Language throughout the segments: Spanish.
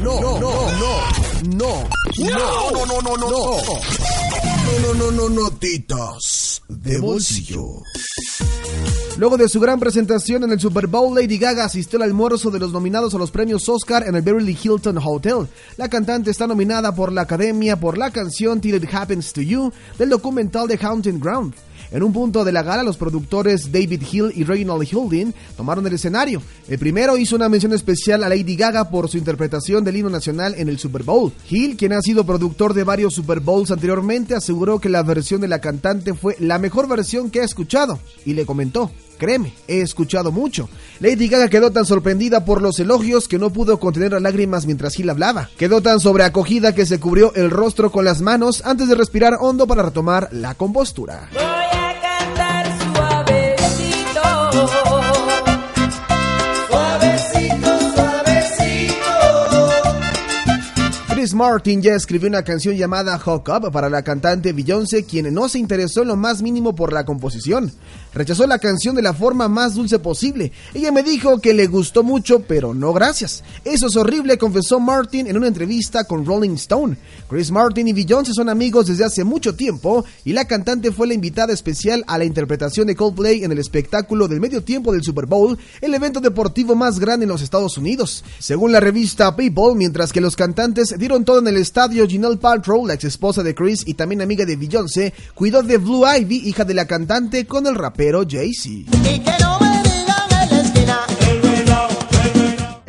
No, no, no, no, no, no, no, no, no, no, no, no, no, no, notitas de bolsillo. Luego de su gran presentación en el Super Bowl, Lady Gaga asistió al almuerzo de los nominados a los premios Oscar en el Beverly Hilton Hotel. La cantante está nominada por la Academia por la canción Till It Happens to You del documental The Haunting Ground. En un punto de la gala, los productores David Hill y Reginald Hilding tomaron el escenario. El primero hizo una mención especial a Lady Gaga por su interpretación del himno nacional en el Super Bowl. Hill, quien ha sido productor de varios Super Bowls anteriormente, aseguró que la versión de la cantante fue la mejor versión que ha escuchado y le comentó. Créeme, he escuchado mucho. Lady Gaga quedó tan sorprendida por los elogios que no pudo contener las lágrimas mientras Hill hablaba. Quedó tan sobreacogida que se cubrió el rostro con las manos antes de respirar hondo para retomar la compostura. Chris Martin ya escribió una canción llamada Hook Up para la cantante Beyoncé, quien no se interesó en lo más mínimo por la composición. Rechazó la canción de la forma más dulce posible. Ella me dijo que le gustó mucho, pero no gracias. Eso es horrible, confesó Martin en una entrevista con Rolling Stone. Chris Martin y Beyoncé son amigos desde hace mucho tiempo y la cantante fue la invitada especial a la interpretación de Coldplay en el espectáculo del medio tiempo del Super Bowl, el evento deportivo más grande en los Estados Unidos. Según la revista People, mientras que los cantantes dieron todo en el estadio, Ginelle Paltrow, la ex esposa de Chris y también amiga de Beyoncé, cuidó de Blue Ivy, hija de la cantante, con el rapero Jay-Z.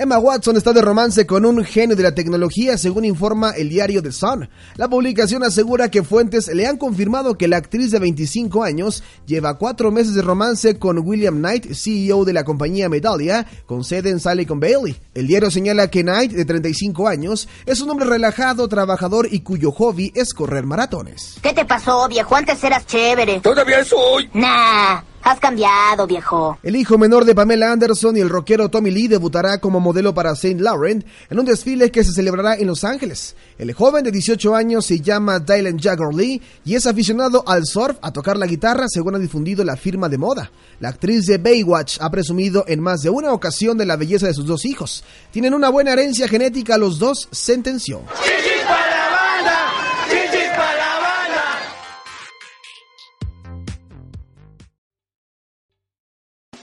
Emma Watson está de romance con un genio de la tecnología, según informa el diario The Sun. La publicación asegura que fuentes le han confirmado que la actriz de 25 años lleva cuatro meses de romance con William Knight, CEO de la compañía Medallia, con sede en Silicon Valley. El diario señala que Knight, de 35 años, es un hombre relajado, trabajador y cuyo hobby es correr maratones. ¿Qué te pasó, viejo? Antes eras chévere. Todavía soy. Nah, has cambiado, viejo. El hijo menor de Pamela Anderson y el rockero Tommy Lee debutará como modelo para Saint Laurent en un desfile que se celebrará en Los Ángeles. El joven de 18 años se llama Dylan Jagger Lee y es aficionado al surf, a tocar la guitarra, según ha difundido la firma de moda. La actriz de Baywatch ha presumido en más de una ocasión de la belleza de sus dos hijos. Tienen una buena herencia genética, los dos sentenció.